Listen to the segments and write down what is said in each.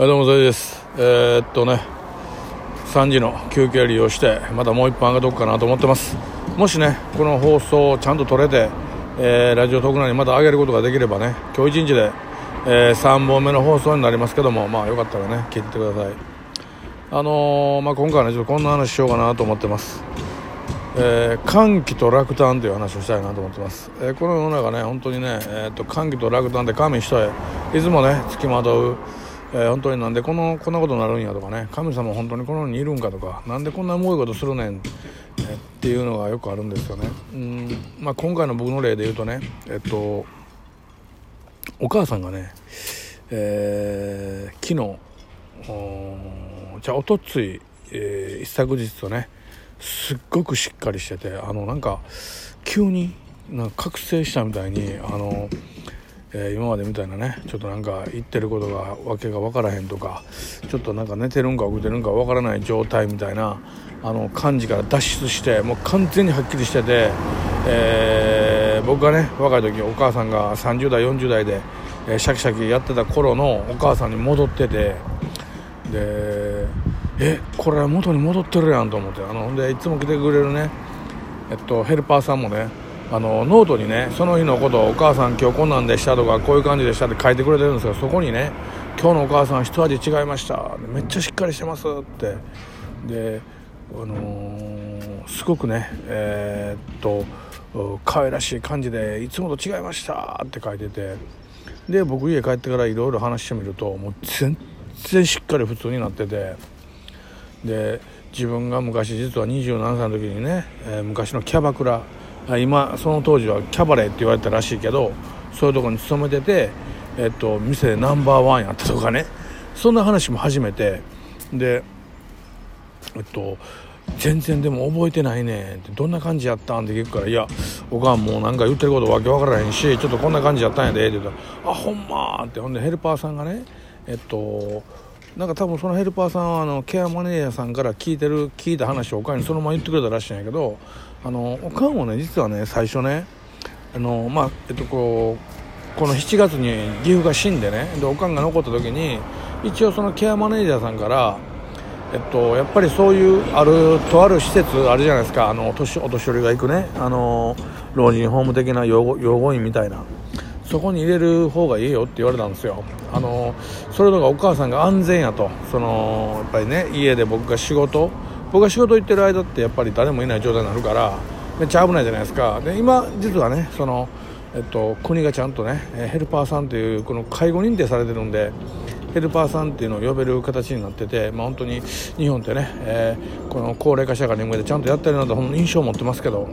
はいどうもそれです。えー、っとね3時の休憩利用してまたもう一本上げとくかなと思ってます。もしねこの放送をちゃんと撮れて、えー、ラジオトーク内にまた上げることができればね今日一日で、えー、3本目の放送になりますけどもまあよかったらね聞いてください。あの、まあ、今回はねちょっとこんな話しようかなと思ってます。えー、歓喜と落胆という話をしたいなと思ってます、えー、この世の中ね本当にね、えーと、歓喜と落胆で神一重いつもね付きまとう、えー、本当になんでこのこんなことになるんやとかね。神様本当にこの世にいるんかとか。なんでこんな重いことするねん、え、っていうのがよくあるんですよね。うん、まあ、今回の僕の例で言うとね。えっとお母さんがね、えー、昨日じゃあおとつい、えー、一昨日とねすっごくしっかりしててあのなんか急になんか覚醒したみたいにあの、えー、今までみたいなねちょっとなんか言ってることが訳が分からへんとかちょっとなんか寝てるんか起きてるんか分からない状態みたいなあの感じから脱出してもう完全にはっきりしてて、えー、僕がね若い時お母さんが30代40代で、えー、シャキシャキやってた頃のお母さんに戻っててでえこれ元に戻ってるやんと思ってあのでいつも来てくれるねえっとヘルパーさんもねあのノートにねその日のことをお母さん今日こんなんでしたとかこういう感じでしたって書いてくれてるんですけどそこにね今日のお母さん一味違いましためっちゃしっかりしてます。ってであのー、すごくねえー、っと可愛らしい感じでいつもと違いましたって書いててで僕家帰ってからいろいろ話してみるともう全然しっかり普通になっててで自分が昔実は27歳の時にね、えー、昔のキャバクラ今その当時はキャバレーって言われたらしいけどそういうとこに勤めてて、えっと、店でナンバーワンやったとかね。そんな話も初めてでえっと全然でも覚えてないねってどんな感じやったんって聞くから「いやおかんもうなんか言ってることわけわからへんしちょっとこんな感じやったんやで」って言ったら「あほんま」って。ほんでヘルパーさんがねえっとなんか多分そのヘルパーさんはあのケアマネージャーさんから聞いてる聞いた話をおかんにそのまま言ってくれたらしいんやけどあのおかんもね実はね最初ねあのまあえっとこうこの7月に岐阜が死んでねでおかんが残った時に一応そのケアマネージャーさんからえっと、やっぱりそういうあるとある施設あるじゃないですかあのお年お年寄りが行くねあの老人ホーム的な養護院みたいなそこに入れる方がいいよって言われたんですよ。あのそれとかお母さんが安全やと。そのやっぱりね家で僕が仕事僕が仕事行ってる間ってやっぱり誰もいない状態になるからめっちゃ危ないじゃないですか。で今実はねそのえっと、国がちゃんとねヘルパーさんというこの介護認定されてるんでヘルパーさんっていうのを呼べる形になってて、まあ、本当に日本ってね、えー、この高齢化社会に向けてちゃんとやってるなと印象を持ってますけど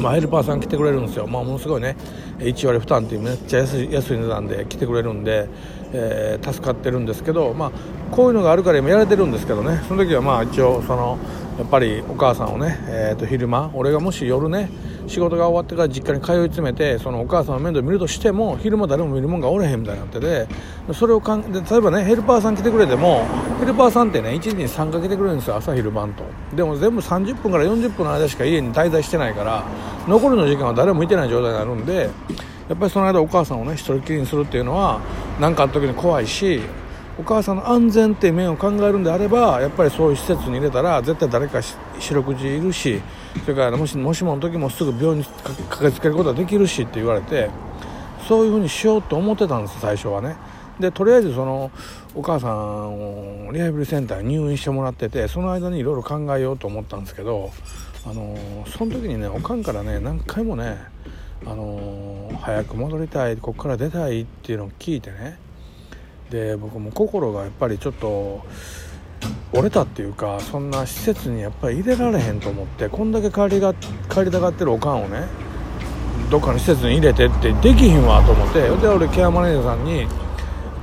まあ、ヘルパーさん来てくれるんですよ、まあ、ものすごいね1割負担っていうめっちゃ安い安い値段で来てくれるんで、えー、助かってるんですけど、まあ、こういうのがあるから今やれてるんですけどね。その時はまあ一応そのやっぱりお母さんをね、えー、と昼間俺がもし夜ね仕事が終わってから実家に通い詰めてそのお母さんの面倒見るとしても昼間誰も見るもんがおれへんみたいになっててそれをかんで例えばねヘルパーさん来てくれてもヘルパーさんってね1日に3回来てくれるんですよ朝昼晩と。でも全部30分から40分の間しか家に滞在してないから残りの時間は誰もいてない状態になるんでやっぱりその間お母さんをね一人きりにするっていうのは何かあった時に怖いしお母さんの安全っていう面を考えるんであればやっぱりそういう施設に入れたら絶対誰か四六時いるしそれからもしもしもの時もすぐ病院に駆けつけることができるしって言われてそういうふうにしようと思ってたんです最初はね。でとりあえずそのお母さんをリハビリセンターに入院してもらっててその間にいろいろ考えようと思ったんですけどあのその時にねおかんからね何回もねあの早く戻りたいここから出たいっていうのを聞いてねで僕も心がやっぱりちょっと折れたっていうかそんな施設にやっぱり入れられへんと思ってこんだけ帰りが帰りたがってるおかんをねどっかの施設に入れてってできひんわと思ってで俺ケアマネージャーさんに、えっ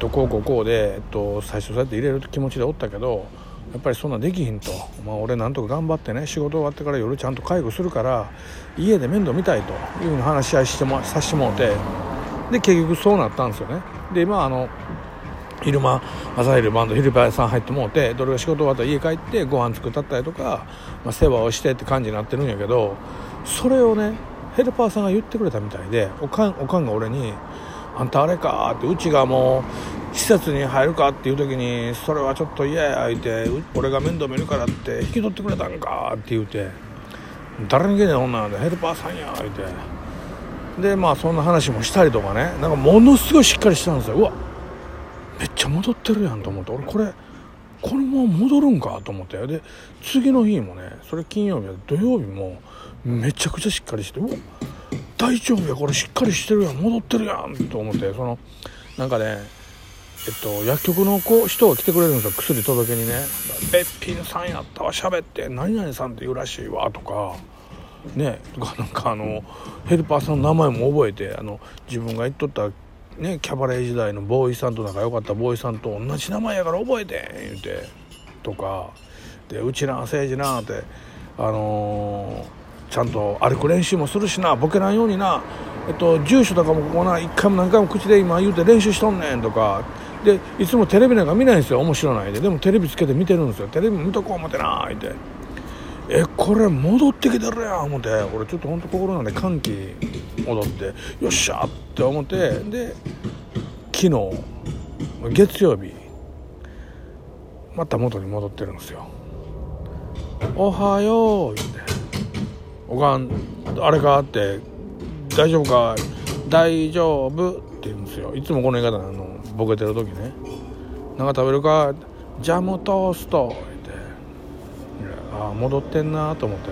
と、こうこうこうで、えっと、最初そうやって入れる気持ちでおったけどやっぱりそんなできひんと、まあ、俺なんとか頑張ってね仕事終わってから夜ちゃんと介護するから家で面倒見たいというふうに話し合いしてもさせてもらって。で結局そうなったんですよね。で今あの昼間朝昼晩と昼場さん入ってもうてどれが仕事終わったら家帰ってご飯作ったったりとか、まあ、世話をしてって感じになってるんやけどそれをねヘルパーさんが言ってくれたみたいでおかんおかんが俺に「あんたあれか」ってうちがもう施設に入るか？っていう時にそれはちょっと嫌や言うて俺が面倒見るからって引き取ってくれたんか？って言うて誰に言えねん女なんでヘルパーさんや言うて。でまあそんな話もしたりとかねなんかものすごいしっかりしたんですよ。うわっ戻ってるやんと思って。俺これこのまま戻るんかと思って。で次の日もねそれ金曜日土曜日もめちゃくちゃしっかりしてうわ大丈夫やこれしっかりしてるやん戻ってるやんと思って。そのなんかねえっと、薬局の子人が来てくれるんですよ薬届けにね「べっぴんさんやったわ喋って何々さんって言うらしいわ」とか。ねとかなんかあのヘルパーさんの名前も覚えてあの自分が言っとったねキャバレー時代のボーイさんと仲良かったボーイさんと同じ名前やから覚えて言うて。とか。でうちな政治なってあのー、ちゃんと歩く練習もするしなボケないようにな。えっと住所とかもここな一回も何回も口で今言うて練習しとんねんとか。でいつもテレビなんか見ないんですよ面白ないで。でもテレビつけて見てるんですよ。テレビ見とこう思ってなーって。えこれ戻ってきてるやん思って。俺ちょっと本当心なんで歓喜戻ってよっしゃって思ってで昨日月曜日また元に戻ってるんですよ「おはよう」言って「おかんあれか?」って「大丈夫か大丈夫」って言うんですよ。いつもこの言い方なのボケてる時ね「なんか食べるかジャムトースト」ああ戻ってんなと思って。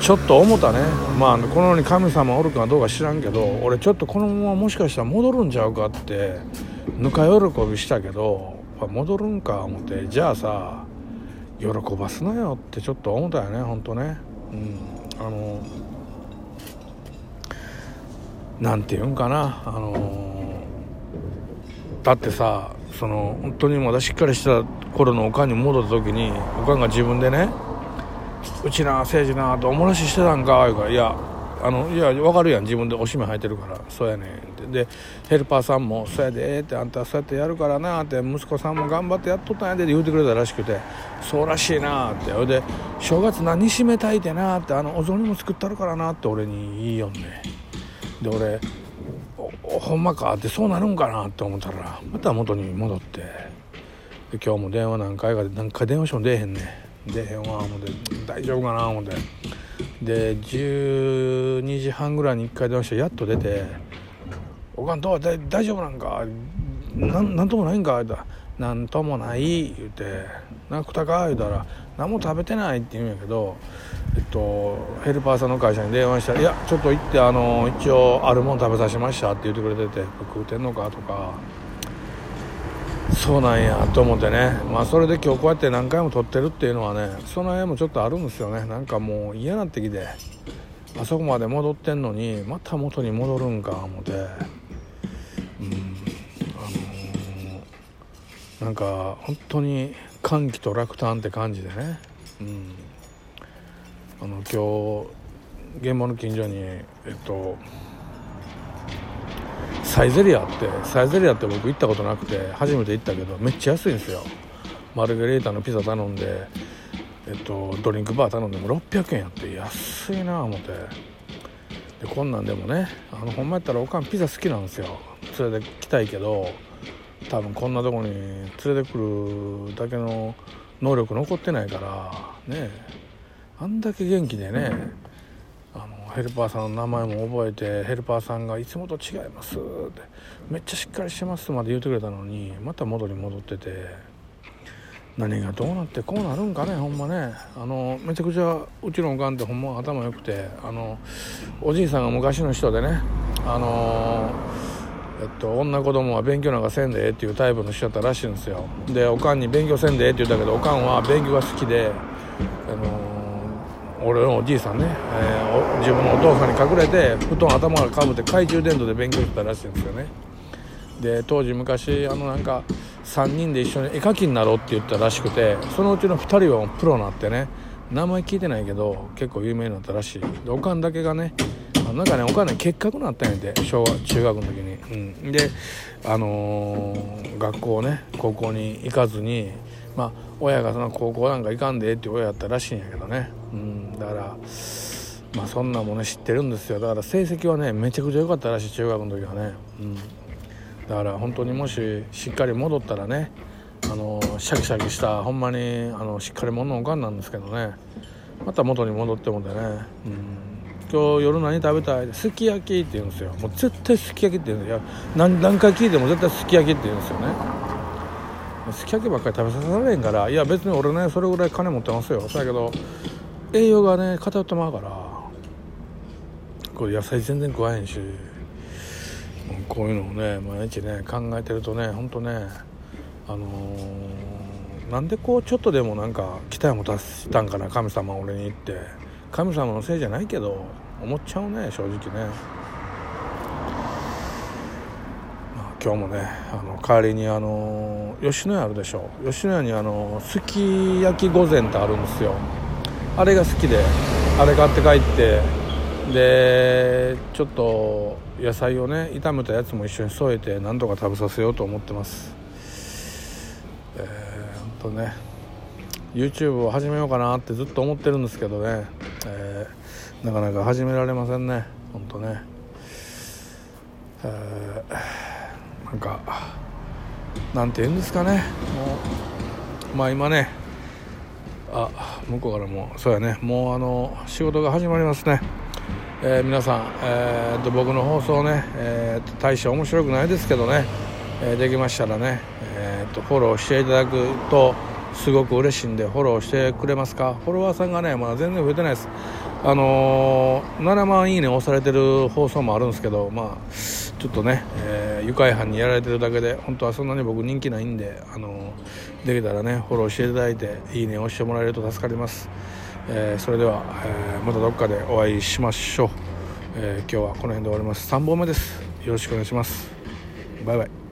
ちょっと思ったね。まあこの世に神様おるかどうか知らんけど俺ちょっとこのままもしかしたら戻るんちゃうかってぬか喜びしたけど戻るんか思って。じゃあさ喜ばすなよってちょっと思ったよねほんとね。うん。あのなんて言うんかな。あのだってさその本当にまだしっかりした頃のおかんに戻った時におかんが自分でね「うちな誠治な」とおもらししてたんか言うから「いやあのいや分かるやん自分でおしめ履いてるからそうやねん」ってでヘルパーさんも「そうやで」って「あんたそうやってやるからな」って息子さんも頑張ってやっとったんやでって言うてくれたらしくて「そうらしいな」って。ほいで「正月何しめ炊いてな」って「あのお雑煮も作ったるからな」って俺に言いよんねで俺ほんまかってそうなるんかなって思ったらまた元に戻って。で今日も電話何回かで何回電話しても出えへんね出えへんわ思って大丈夫かな思ってで12時半ぐらいに1回電話してやっと出て「おかんどう？大大丈夫なんか？なんなんともないんか?」言うた「なんともない」言うて「なくたか?」言うたら「何も食べてない」って言うんやけどえっと、ヘルパーさんの会社に電話したら「いやちょっと行ってあの一応あるもん食べさせました」って言ってくれてて「食うてんのか?」とかそうなんやと思ってね。まあそれで今日こうやって何回も撮ってるっていうのはねその辺もちょっとあるんですよね。なんかもう嫌なってきてあそこまで戻ってんのにまた元に戻るんか思って。うんあのー、なんか本当に歓喜と落胆って感じでね。うん。あの今日現場の近所にえっとサイゼリアってサイゼリアって僕行ったことなくて初めて行ったけどめっちゃ安いんですよ。マルゲリータのピザ頼んでえっとドリンクバー頼んでも600円やって安いなあ思って。でこんなんでもねあのほんまやったらおかんピザ好きなんですよ。連れてきたいけど多分こんなとこに連れてくるだけの能力残ってないからねあんだけ元気でねヘルパーさんの名前も覚えてヘルパーさんが「いつもと違います」って「めっちゃしっかりしてます」まで言うてくれたのにまた元に戻ってて何がどうなってこうなるんかねほんまね。あのめちゃくちゃうちのおかんってほんま頭良くてあのおじいさんが昔の人でねあのえっと、女子供は勉強なんかせんでええっていうタイプの人だったらしいんですよ。でおかんに勉強せんでええって言ったけどおかんは勉強が好きであの俺のおじいさんね、えー、自分のお父さんに隠れて布団頭がかぶって懐中電灯で勉強してたらしいんですよね。で当時昔あのなんか3人で一緒に絵描きになろうって言ったらしくてそのうちの2人はプロになってね名前聞いてないけど結構有名になったらしい。でおかんだけがねなんかねおかんね結核になったんやて小学中学の時に、うん、であのー、学校ね高校に行かずにまあ親がその高校なんか行かんでって親やったらしいんやけどね、うん、だからまあそんなもね知ってるんですよ。だから成績はねめちゃくちゃ良かったらしい中学の時はね、うん、だから本当にもししっかり戻ったらねあのシャキシャキしたほんまにあのしっかり者のおかんなんですけどね。また元に戻ってもんでね、うん、今日夜何食べたい？すき焼きって言うんですよ。もう絶対すき焼きって言うんですよ。何何回聞いても絶対すき焼きって言うんですよね。すき焼きばっかり食べさせられへんからいや別に俺ねそれぐらい金持ってますよ。だけど栄養がね偏ってまうからこれ野菜全然食わへんしこういうのをね毎日ね考えてるとねほんとねあのー、なんでこうちょっとでもなんか期待を持たせたんかな神様俺に言って。神様のせいじゃないけど思っちゃうね正直ね、まあ、今日もねあの代わりにあの吉野家あるでしょ。吉野家にあのすき焼き御膳ってあるんですよ。あれが好きであれ買って帰ってでちょっと野菜をね炒めたやつも一緒に添えて何とか食べさせようと思ってます。えー、ほんとね YouTube を始めようかなってずっと思ってるんですけどね、えー、なかなか始められませんね。ほんとね、えー、なんかなんて言うんですかね。もうまあ今ねあ向こうからもそうやね。もうあの仕事が始まりますね。えー、皆さん、えー、と僕の放送ね、えー、と大して面白くないですけどね、えー、できましたらね、えー、とフォローしていただくとすごく嬉しいんでフォローしてくれますか？フォロワーさんがねまだ全然増えてないです。あのー、7万いいね押されてる放送もあるんですけどまあちょっとね、えー、愉快犯にやられてるだけで本当はそんなに僕人気ないんで、あの、できたらねフォローしていただいていいねを押してもらえると助かります。えー、それでは、え、またどっかでお会いしましょう、え、今日はこの辺で終わります。3本目です。よろしくお願いします。バイバイ。